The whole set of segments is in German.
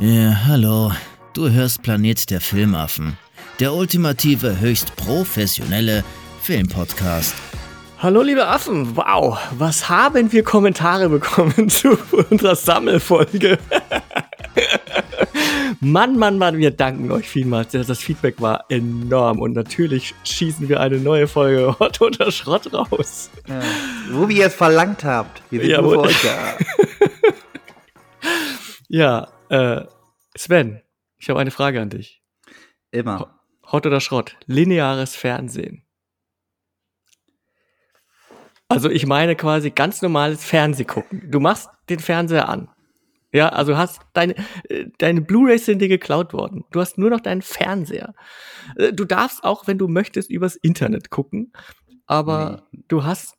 Ja, hallo. Du hörst Planet der Filmaffen. Der ultimative, höchst professionelle Filmpodcast. Hallo liebe Affen, wow, was haben wir Kommentare bekommen zu unserer Sammelfolge? Mann, Mann, Mann, wir danken euch vielmals. Das Feedback war enorm und natürlich schießen wir eine neue Folge Hot oder Schrott raus. Ja. Wo ihr es verlangt habt. Wir sind nur für euch da. ja, äh, Sven, ich habe eine Frage an dich. Immer. Hot oder Schrott? Lineares Fernsehen. Also ich meine quasi ganz normales Fernsehgucken. Du machst den Fernseher an. Ja, also hast deine, äh, deine Blu-rays sind dir geklaut worden. Du hast nur noch deinen Fernseher. Äh, du darfst auch, wenn du möchtest, übers Internet gucken. Aber nee. du hast,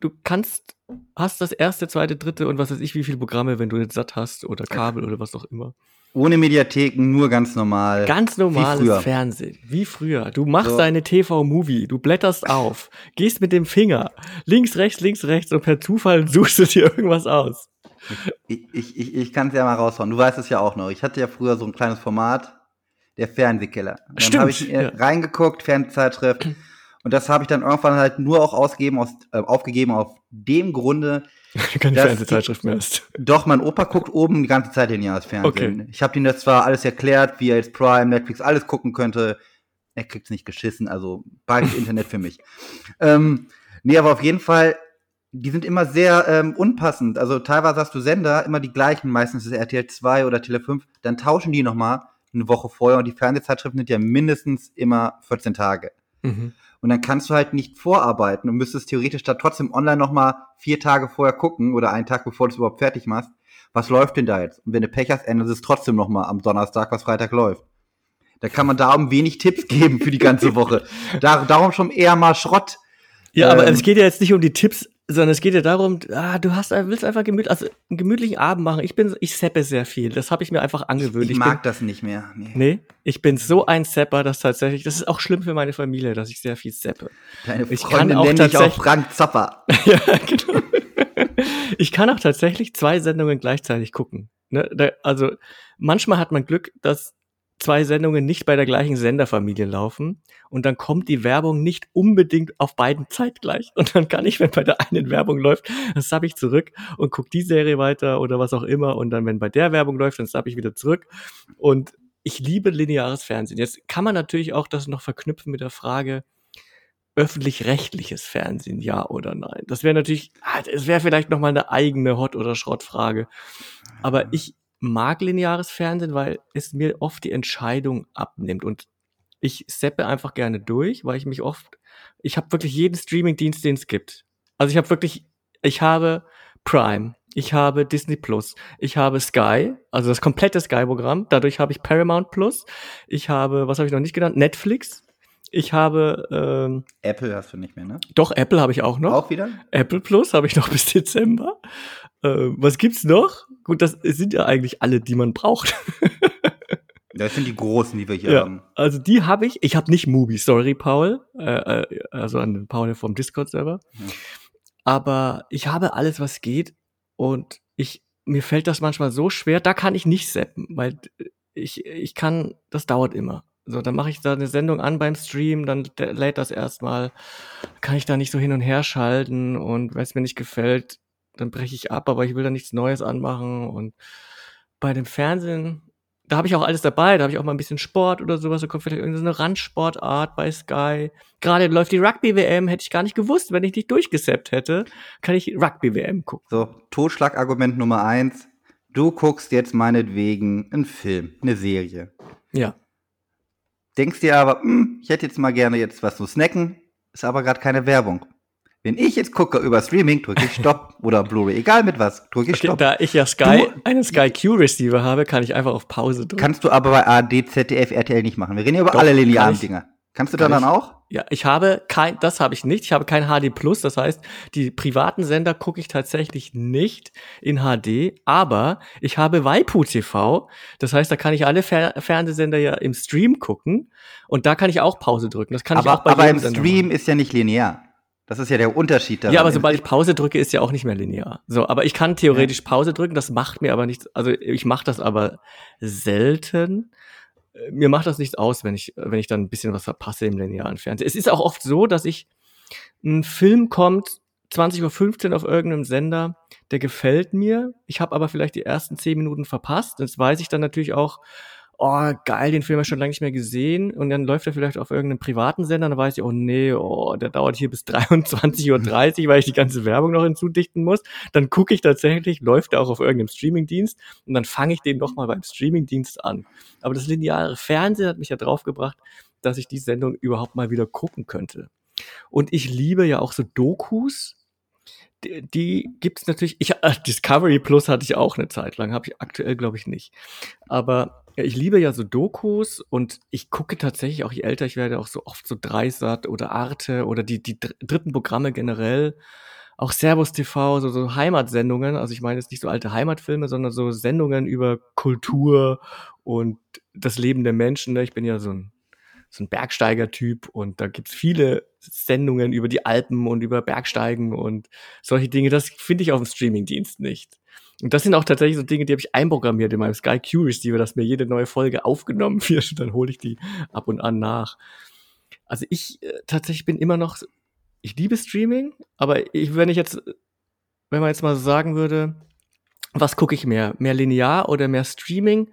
du kannst, hast das erste, zweite, dritte und was weiß ich, wie viele Programme, wenn du jetzt satt hast oder Kabel oder was auch immer. Ohne Mediatheken, nur ganz normal. Ganz normales Fernsehen, wie früher. Du machst so. deine TV-Movie, du blätterst auf, gehst mit dem Finger links, rechts, links, rechts und per Zufall suchst du dir irgendwas aus. Ich, ich, ich, ich kann es ja mal raushauen. Du weißt es ja auch noch. Ich hatte ja früher so ein kleines Format, der Fernsehkeller. Und dann habe ich ja. reingeguckt, Fernsehzeitschrift. Und das habe ich dann irgendwann halt nur auch ausgegeben, aus, äh, aufgegeben auf dem Grunde, keine Fernsehzeitschrift mehr ist. Doch, mein Opa guckt oben die ganze Zeit in das Fernsehen. Okay. Ich habe ihm das zwar alles erklärt, wie er jetzt Prime, Netflix, alles gucken könnte. Er kriegt's nicht geschissen, also beides Internet für mich. Ähm, nee, aber auf jeden Fall, die sind immer sehr ähm, unpassend. Also teilweise hast du Sender, immer die gleichen, meistens ist RTL 2 oder Tele 5, dann tauschen die nochmal eine Woche vorher und die Fernsehzeitschriften sind ja mindestens immer 14 Tage. Mhm. Und dann kannst du halt nicht vorarbeiten und müsstest theoretisch da trotzdem online nochmal vier Tage vorher gucken oder einen Tag bevor du es überhaupt fertig machst. Was läuft denn da jetzt? Und wenn du Pech hast, ändert es trotzdem nochmal am Donnerstag, was Freitag läuft. Da kann man darum wenig Tipps geben für die ganze Woche. Dar darum schon eher mal Schrott. Ja, ähm, aber es geht ja jetzt nicht um die Tipps sondern es geht ja darum, ah, du hast, willst einfach gemütlich, also einen gemütlichen Abend machen. Ich bin, ich seppe sehr viel. Das habe ich mir einfach angewöhnt. Ich, ich mag bin, das nicht mehr. Nee. nee. ich bin so ein Sepper, dass tatsächlich, das ist auch schlimm für meine Familie, dass ich sehr viel seppe. Deine Freundin ich kann auch nenne ich auch Frank Zapper. ja, genau. ich kann auch tatsächlich zwei Sendungen gleichzeitig gucken. Ne? Da, also manchmal hat man Glück, dass zwei Sendungen nicht bei der gleichen Senderfamilie laufen und dann kommt die Werbung nicht unbedingt auf beiden zeitgleich und dann kann ich, wenn bei der einen Werbung läuft, dann sub ich zurück und guck die Serie weiter oder was auch immer und dann, wenn bei der Werbung läuft, dann sub ich wieder zurück und ich liebe lineares Fernsehen. Jetzt kann man natürlich auch das noch verknüpfen mit der Frage, öffentlich-rechtliches Fernsehen, ja oder nein? Das wäre natürlich, ah, es wäre vielleicht noch mal eine eigene Hot- oder Schrottfrage. Aber ich mag lineares Fernsehen, weil es mir oft die Entscheidung abnimmt und ich seppe einfach gerne durch, weil ich mich oft, ich habe wirklich jeden Streaming-Dienst, den es gibt. Also ich habe wirklich, ich habe Prime, ich habe Disney Plus, ich habe Sky, also das komplette Sky-Programm. Dadurch habe ich Paramount Plus, ich habe, was habe ich noch nicht genannt, Netflix. Ich habe ähm, Apple hast du nicht mehr, ne? Doch Apple habe ich auch noch. Auch wieder? Apple Plus habe ich noch bis Dezember. Äh, was gibt's noch? Gut, das sind ja eigentlich alle, die man braucht. Das sind die großen, die wir hier ja, haben. Also die habe ich. Ich habe nicht Movie Story Paul, äh, äh, also an Paul vom Discord-Server. Ja. Aber ich habe alles, was geht. Und ich, mir fällt das manchmal so schwer, da kann ich nicht seppen, weil ich, ich kann, das dauert immer. So, dann mache ich da eine Sendung an beim Stream, dann lädt das erstmal, kann ich da nicht so hin und her schalten und wenn es mir nicht gefällt, dann breche ich ab, aber ich will da nichts Neues anmachen. Und bei dem Fernsehen, da habe ich auch alles dabei, da habe ich auch mal ein bisschen Sport oder sowas, da kommt vielleicht irgendeine Randsportart bei Sky. Gerade läuft die Rugby-WM, hätte ich gar nicht gewusst, wenn ich nicht durchgesappt hätte, kann ich Rugby-WM gucken. So, Totschlagargument Nummer eins. Du guckst jetzt meinetwegen einen Film, eine Serie. Ja. Denkst dir aber, hm, ich hätte jetzt mal gerne jetzt was zu snacken, ist aber gerade keine Werbung. Wenn ich jetzt gucke über Streaming, drücke ich Stopp oder Blu-ray, egal mit was, drücke ich okay, Stopp. Da ich ja Sky, du, einen Sky Q Receiver habe, kann ich einfach auf Pause drücken. Kannst du aber bei ARD, ZDF, RTL nicht machen. Wir reden ja über Doch, alle linearen kann Dinger. Kannst du da dann auch? Ja, ich habe kein, das habe ich nicht. Ich habe kein HD Plus. Das heißt, die privaten Sender gucke ich tatsächlich nicht in HD. Aber ich habe Waipu TV. Das heißt, da kann ich alle Fer Fernsehsender ja im Stream gucken. Und da kann ich auch Pause drücken. Das kann aber, ich auch bei Aber im Stream machen. ist ja nicht linear. Das ist ja der Unterschied daran. Ja, aber sobald ich Pause drücke, ist ja auch nicht mehr linear. So, aber ich kann theoretisch Pause drücken, das macht mir aber nichts. Also ich mache das aber selten. Mir macht das nichts aus, wenn ich, wenn ich dann ein bisschen was verpasse im linearen Fernsehen. Es ist auch oft so, dass ich ein Film kommt 20.15 Uhr auf irgendeinem Sender, der gefällt mir. Ich habe aber vielleicht die ersten zehn Minuten verpasst. Das weiß ich dann natürlich auch, oh, geil, den Film habe ich schon lange nicht mehr gesehen. Und dann läuft er vielleicht auf irgendeinem privaten Sender, dann weiß ich, oh nee, oh, der dauert hier bis 23.30 Uhr, weil ich die ganze Werbung noch hinzudichten muss. Dann gucke ich tatsächlich, läuft er auch auf irgendeinem Streamingdienst und dann fange ich den nochmal beim Streamingdienst an. Aber das lineare Fernsehen hat mich ja draufgebracht, dass ich die Sendung überhaupt mal wieder gucken könnte. Und ich liebe ja auch so Dokus. Die, die gibt es natürlich. Ich, äh, Discovery Plus hatte ich auch eine Zeit lang, habe ich aktuell glaube ich nicht. Aber ja, ich liebe ja so Dokus und ich gucke tatsächlich auch, je älter ich werde, auch so oft so Dreisat oder Arte oder die, die dritten Programme generell. Auch Servus TV, so, so Heimatsendungen. Also ich meine jetzt nicht so alte Heimatfilme, sondern so Sendungen über Kultur und das Leben der Menschen. Ne? Ich bin ja so ein, so ein Bergsteiger-Typ und da gibt's viele Sendungen über die Alpen und über Bergsteigen und solche Dinge. Das finde ich auf dem Streamingdienst nicht. Und das sind auch tatsächlich so Dinge, die habe ich einprogrammiert in meinem Sky Q Receiver, dass mir jede neue Folge aufgenommen wird und dann hole ich die ab und an nach. Also ich äh, tatsächlich bin immer noch, ich liebe Streaming, aber ich, wenn ich jetzt, wenn man jetzt mal so sagen würde, was gucke ich mehr? Mehr linear oder mehr Streaming?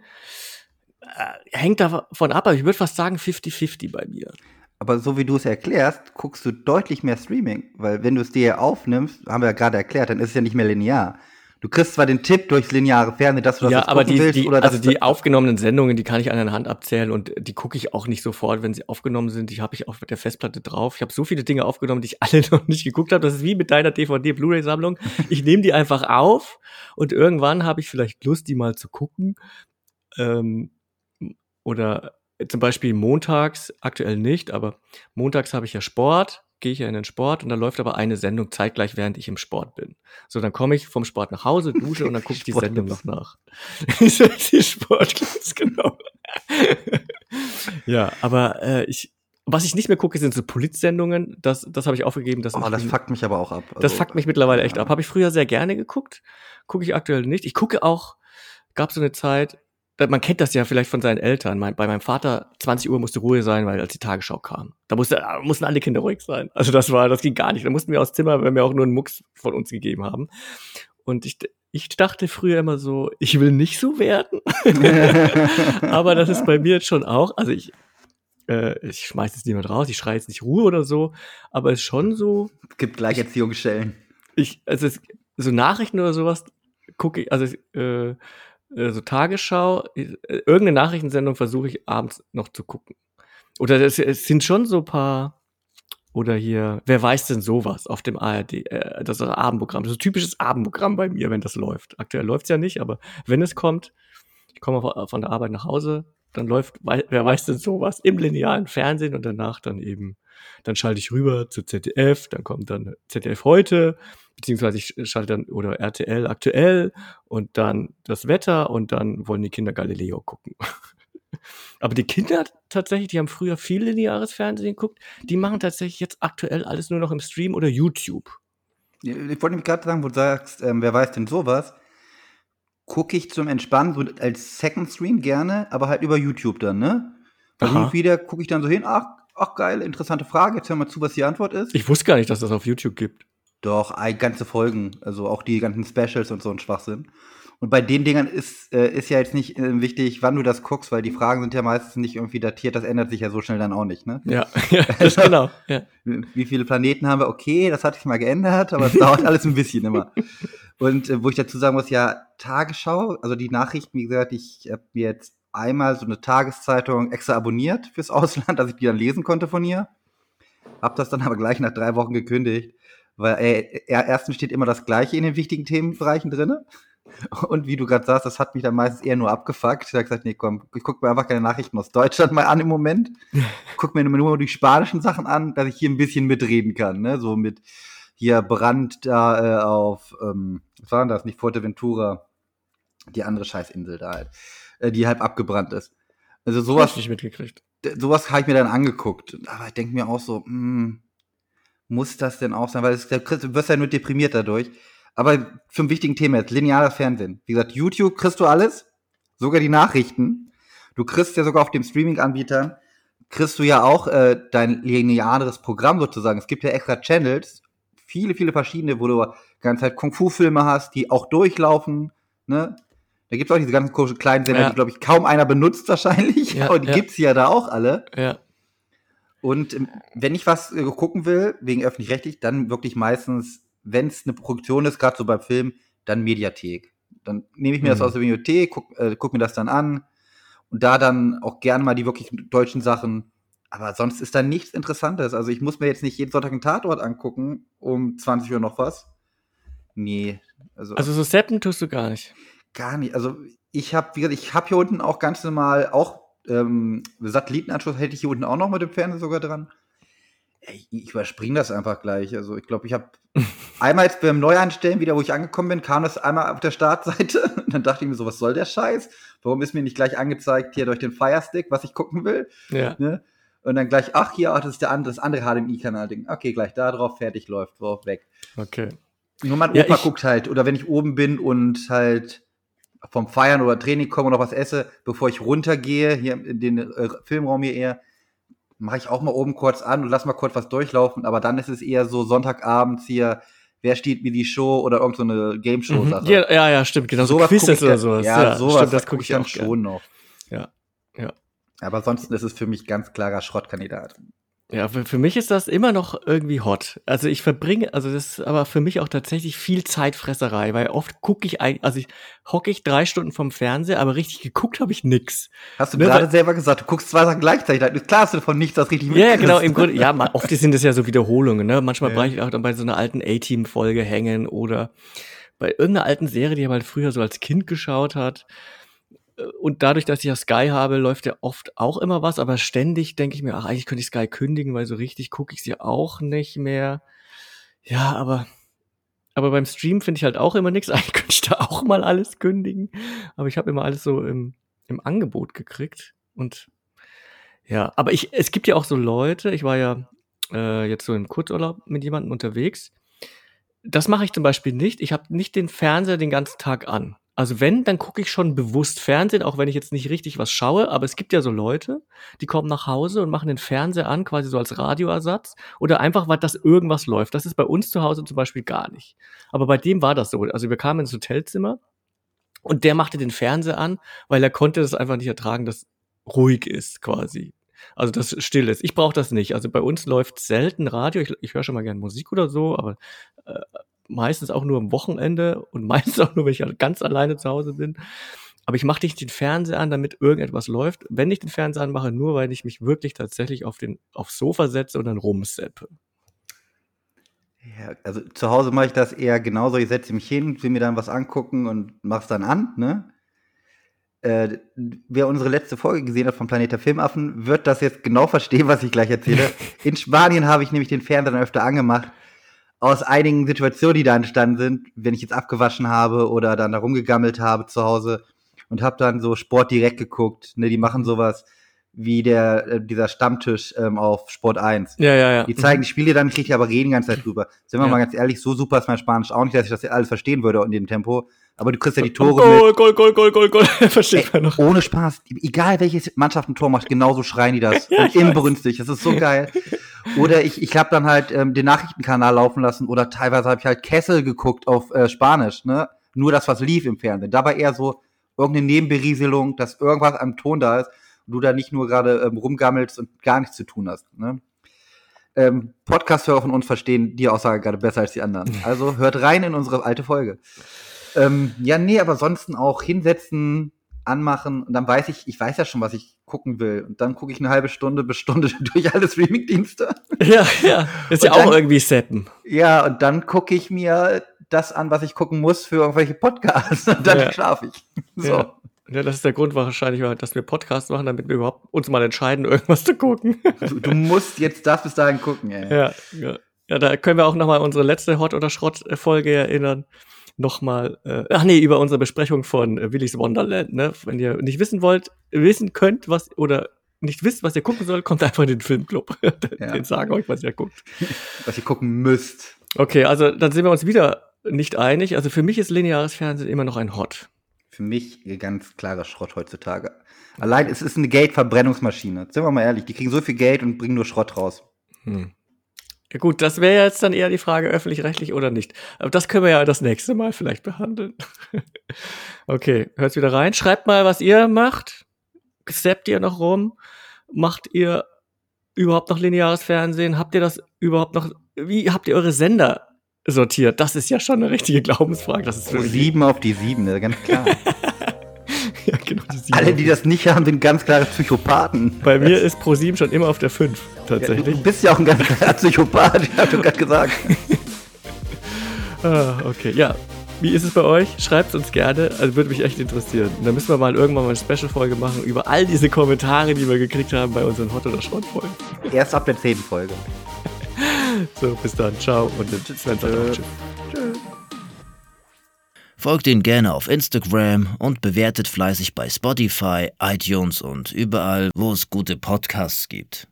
Äh, hängt davon ab, aber ich würde fast sagen 50-50 bei mir. Aber so wie du es erklärst, guckst du deutlich mehr Streaming, weil wenn du es dir aufnimmst, haben wir ja gerade erklärt, dann ist es ja nicht mehr linear. Du kriegst zwar den Tipp durchs lineare Fernsehen, dass du das ja, aber die, willst, die, oder also die aufgenommenen Sendungen, die kann ich an einer Hand abzählen und die gucke ich auch nicht sofort, wenn sie aufgenommen sind. Die habe ich auf der Festplatte drauf. Ich habe so viele Dinge aufgenommen, die ich alle noch nicht geguckt habe. Das ist wie mit deiner DVD-Blu-ray-Sammlung. Ich nehme die einfach auf und irgendwann habe ich vielleicht Lust, die mal zu gucken. Ähm, oder zum Beispiel montags, aktuell nicht, aber montags habe ich ja Sport gehe ich ja in den Sport und da läuft aber eine Sendung zeitgleich, während ich im Sport bin. So, dann komme ich vom Sport nach Hause, dusche und dann gucke ich die Sendung noch nach. die Sportclubs, genau. ja, aber äh, ich, was ich nicht mehr gucke, sind so Politsendungen. Das, das habe ich aufgegeben. Das, oh, das fuckt mich aber auch ab. Also, das fuckt mich mittlerweile echt ja. ab. Habe ich früher sehr gerne geguckt. Gucke ich aktuell nicht. Ich gucke auch, gab so eine Zeit, man kennt das ja vielleicht von seinen Eltern. Mein, bei meinem Vater 20 Uhr musste Ruhe sein, weil als die Tagesschau kam. Da musste, mussten alle Kinder ruhig sein. Also das war, das ging gar nicht. Da mussten wir aus Zimmer, wenn wir auch nur einen Mucks von uns gegeben haben. Und ich, ich dachte früher immer so, ich will nicht so werden. Aber das ist bei mir jetzt schon auch. Also ich, äh, ich schmeiß jetzt niemand raus, ich schreie jetzt nicht Ruhe oder so. Aber es ist schon so. Es gibt gleich Erziehungsstellen. Ich, also es, so Nachrichten oder sowas gucke ich, also äh, so Tagesschau, äh, irgendeine Nachrichtensendung versuche ich abends noch zu gucken. Oder es, es sind schon so paar, oder hier, wer weiß denn sowas auf dem ARD, äh, das ist ein Abendprogramm. Das ist ein typisches Abendprogramm bei mir, wenn das läuft. Aktuell läuft's ja nicht, aber wenn es kommt, ich komme von der Arbeit nach Hause, dann läuft, wer weiß denn sowas im linearen Fernsehen und danach dann eben, dann schalte ich rüber zu ZDF, dann kommt dann ZDF heute, beziehungsweise ich schalte dann oder RTL aktuell und dann das Wetter und dann wollen die Kinder Galileo gucken. Aber die Kinder tatsächlich, die haben früher viel lineares Fernsehen geguckt, die machen tatsächlich jetzt aktuell alles nur noch im Stream oder YouTube. Ich wollte nämlich gerade sagen, wo du sagst, ähm, wer weiß denn sowas, gucke ich zum Entspannen so als Second Stream gerne, aber halt über YouTube dann, ne? Weil wieder gucke ich dann so hin, ach, ach geil, interessante Frage, jetzt hör mal zu, was die Antwort ist. Ich wusste gar nicht, dass das auf YouTube gibt. Doch, ganze Folgen, also auch die ganzen Specials und so ein Schwachsinn. Und bei den Dingern ist, äh, ist ja jetzt nicht äh, wichtig, wann du das guckst, weil die Fragen sind ja meistens nicht irgendwie datiert, das ändert sich ja so schnell dann auch nicht, ne? Ja, ja das genau. Ja. Wie viele Planeten haben wir? Okay, das hat sich mal geändert, aber es dauert alles ein bisschen immer. Und äh, wo ich dazu sagen muss, ja, Tagesschau, also die Nachrichten, wie gesagt, ich habe mir jetzt einmal so eine Tageszeitung extra abonniert fürs Ausland, dass ich die dann lesen konnte von ihr. Hab das dann aber gleich nach drei Wochen gekündigt, weil äh, erstens steht immer das Gleiche in den wichtigen Themenbereichen drinne. Und wie du gerade sagst, das hat mich dann meistens eher nur abgefuckt. Ich habe gesagt, nee, komm, ich gucke mir einfach keine Nachrichten aus Deutschland mal an im Moment. guck mir nur die spanischen Sachen an, dass ich hier ein bisschen mitreden kann. Ne? So mit hier Brand da äh, auf, ähm, was war denn das? Nicht Fuerteventura, die andere Scheißinsel da halt, äh, die halb abgebrannt ist. Also sowas. Hab ich nicht mitgekriegt. Sowas habe ich mir dann angeguckt. Aber ich denke mir auch so, mh, hm, muss das denn auch sein? Weil es, du wirst ja nur deprimiert dadurch. Aber zum wichtigen Thema jetzt, lineares Fernsehen. Wie gesagt, YouTube kriegst du alles, sogar die Nachrichten. Du kriegst ja sogar auf dem Streaming-Anbietern, kriegst du ja auch äh, dein lineares Programm sozusagen. Es gibt ja extra Channels, viele, viele verschiedene, wo du die ganze Zeit Kung-Fu-Filme hast, die auch durchlaufen. Ne? Da gibt es auch diese ganzen komischen kleinen Sender, ja. die, glaube ich, kaum einer benutzt wahrscheinlich. Ja, aber die ja. gibt's ja da auch alle. Ja. Und ähm, wenn ich was äh, gucken will, wegen öffentlich-rechtlich, dann wirklich meistens, wenn es eine Produktion ist, gerade so beim Film, dann Mediathek. Dann nehme ich mir mhm. das aus der Mediathek, guck, äh, guck mir das dann an und da dann auch gerne mal die wirklich deutschen Sachen. Aber sonst ist da nichts Interessantes. Also ich muss mir jetzt nicht jeden Sonntag einen Tatort angucken um 20 Uhr noch was. Nee. Also, also so Seppen tust du gar nicht. Gar nicht. Also ich habe, wie gesagt, ich habe hier unten auch ganz normal auch ähm, Satellitenanschluss hätte ich hier unten auch noch mit dem Fernseher sogar dran. Ich, ich überspringe das einfach gleich. Also ich glaube, ich habe einmal jetzt beim Neueinstellen wieder, wo ich angekommen bin, kam das einmal auf der Startseite. Und dann dachte ich mir so, was soll der Scheiß? Warum ist mir nicht gleich angezeigt hier durch den Firestick, was ich gucken will? Ja. Ne? Und dann gleich, ach hier, ach, das ist der andere, das andere HDMI-Kanal-Ding. Okay, gleich da drauf, fertig, läuft, drauf, weg. Okay. Nur mein Opa ja, guckt halt, oder wenn ich oben bin und halt vom Feiern oder Training komme und noch was esse, bevor ich runtergehe, hier in den äh, Filmraum hier eher, mache ich auch mal oben kurz an und lass mal kurz was durchlaufen, aber dann ist es eher so Sonntagabends hier, wer steht wie die Show oder irgendeine so Game Show Sache. Mhm. Ja, ja, ja, stimmt, genau so Quizzes oder sowas. Ja, ja sowas, stimmt, das gucke ich dann schon noch. Ja. Ja. Aber ansonsten ist es für mich ganz klarer Schrottkandidat. Ja, für, für mich ist das immer noch irgendwie hot. Also ich verbringe, also das ist aber für mich auch tatsächlich viel Zeitfresserei, weil oft gucke ich eigentlich, also ich hocke ich drei Stunden vom Fernseher, aber richtig geguckt habe ich nix. Hast du ne, gerade selber gesagt, du guckst zwei Sachen gleichzeitig. Klar hast du davon nichts, das richtig Ja, ja genau, im Grunde, ja, oft sind es ja so Wiederholungen, ne? Manchmal ja. bleibe ich auch dann bei so einer alten A-Team-Folge hängen oder bei irgendeiner alten Serie, die man halt früher so als Kind geschaut hat und dadurch, dass ich ja Sky habe, läuft ja oft auch immer was, aber ständig denke ich mir, ach, eigentlich könnte ich Sky kündigen, weil so richtig gucke ich sie auch nicht mehr. Ja, aber, aber beim Stream finde ich halt auch immer nichts. Eigentlich könnte ich da auch mal alles kündigen. Aber ich habe immer alles so im, im Angebot gekriegt. Und ja, aber ich, es gibt ja auch so Leute, ich war ja äh, jetzt so im Kurzurlaub mit jemandem unterwegs. Das mache ich zum Beispiel nicht. Ich habe nicht den Fernseher den ganzen Tag an. Also wenn, dann gucke ich schon bewusst Fernsehen, auch wenn ich jetzt nicht richtig was schaue. Aber es gibt ja so Leute, die kommen nach Hause und machen den Fernseher an, quasi so als Radioersatz. Oder einfach, weil das irgendwas läuft. Das ist bei uns zu Hause zum Beispiel gar nicht. Aber bei dem war das so. Also wir kamen ins Hotelzimmer und der machte den Fernseher an, weil er konnte das einfach nicht ertragen, dass ruhig ist quasi. Also das still ist. Ich brauche das nicht. Also bei uns läuft selten Radio. Ich, ich höre schon mal gern Musik oder so, aber äh, meistens auch nur am Wochenende und meistens auch nur, wenn ich halt ganz alleine zu Hause bin. Aber ich mache nicht den Fernseher an, damit irgendetwas läuft. Wenn ich den Fernseher anmache, nur weil ich mich wirklich tatsächlich auf den aufs Sofa setze und dann rumseppe. Ja, also zu Hause mache ich das eher genauso. Ich setze mich hin, will mir dann was angucken und mach's dann an, ne? Äh, wer unsere letzte Folge gesehen hat vom Planet der Filmaffen, wird das jetzt genau verstehen, was ich gleich erzähle. In Spanien habe ich nämlich den Fernseher dann öfter angemacht aus einigen Situationen, die da entstanden sind, wenn ich jetzt abgewaschen habe oder dann da rumgegammelt habe zu Hause und habe dann so Sport direkt geguckt. Ne, die machen sowas wie der äh, dieser Stammtisch ähm, auf Sport 1. Ja, ja, ja. Die zeigen die Spiele dann nicht richtig, aber reden die ganze Zeit drüber. Sind wir ja. mal ganz ehrlich, so super ist mein Spanisch auch nicht, dass ich das alles verstehen würde in dem Tempo. Aber du kriegst ja die Tore Goal, mit. Goal, Goal, Goal, Goal, Goal. Versteht man noch. Ohne Spaß. Egal welche Mannschaft ein Tor macht, genauso schreien die das. Ja, und inbrünstig. Das ist so geil. Oder ich, ich habe dann halt ähm, den Nachrichtenkanal laufen lassen oder teilweise habe ich halt Kessel geguckt auf äh, Spanisch, ne? Nur das, was lief im Fernsehen. Dabei eher so irgendeine Nebenberieselung, dass irgendwas am Ton da ist du da nicht nur gerade ähm, rumgammelst und gar nichts zu tun hast. Ne? Ähm, Podcast-Hörer von uns verstehen die Aussage gerade besser als die anderen. Also hört rein in unsere alte Folge. Ähm, ja, nee, aber ansonsten auch hinsetzen, anmachen und dann weiß ich, ich weiß ja schon, was ich gucken will. Und dann gucke ich eine halbe Stunde bis Stunde durch alle Streaming-Dienste. Ja, ja. Ist ja dann, auch irgendwie setten. Ja, und dann gucke ich mir das an, was ich gucken muss für irgendwelche Podcasts. Und dann ja. schlafe ich. So. Ja. Ja, das ist der Grund wahrscheinlich, dass wir Podcasts machen, damit wir überhaupt uns mal entscheiden, irgendwas zu gucken. Du, du musst jetzt das bis dahin gucken, ey. Ja, ja. ja da können wir auch noch mal unsere letzte Hot- oder Schrott-Folge erinnern nochmal, äh, ach nee, über unsere Besprechung von äh, Willy's Wonderland, ne? Wenn ihr nicht wissen wollt, wissen könnt, was oder nicht wisst, was ihr gucken sollt, kommt einfach in den Filmclub. Ja. Den sagen euch, was ihr guckt. Was ihr gucken müsst. Okay, also dann sind wir uns wieder nicht einig. Also für mich ist lineares Fernsehen immer noch ein Hot. Für mich ganz klarer Schrott heutzutage. Allein es ist eine Gate-Verbrennungsmaschine. Sind wir mal ehrlich, die kriegen so viel Geld und bringen nur Schrott raus. Hm. Ja gut, das wäre jetzt dann eher die Frage, öffentlich-rechtlich oder nicht. Aber das können wir ja das nächste Mal vielleicht behandeln. okay, hört's wieder rein. Schreibt mal, was ihr macht. Steppt ihr noch rum? Macht ihr überhaupt noch lineares Fernsehen? Habt ihr das überhaupt noch? Wie habt ihr eure Sender sortiert? Das ist ja schon eine richtige Glaubensfrage. Das ist Pro sieben auf die sieben, ganz klar. ja, genau, die. Alle, die das nicht haben, sind ganz klare Psychopathen. Bei mir ist Pro 7 schon immer auf der 5, Ja, tatsächlich. du bist ja auch ein ganz klarer Psychopath, ich doch gerade gesagt. Ah, okay, ja. Wie ist es bei euch? Schreibt uns gerne. Also würde mich echt interessieren. Und dann müssen wir mal irgendwann mal eine Special-Folge machen über all diese Kommentare, die wir gekriegt haben bei unseren Hot- oder Schrott-Folgen. Erst ab der zehnten Folge. So, bis dann. Ciao. Und Sven sagt auch Tschüss. Folgt ihn gerne auf Instagram und bewertet fleißig bei Spotify, iTunes und überall, wo es gute Podcasts gibt.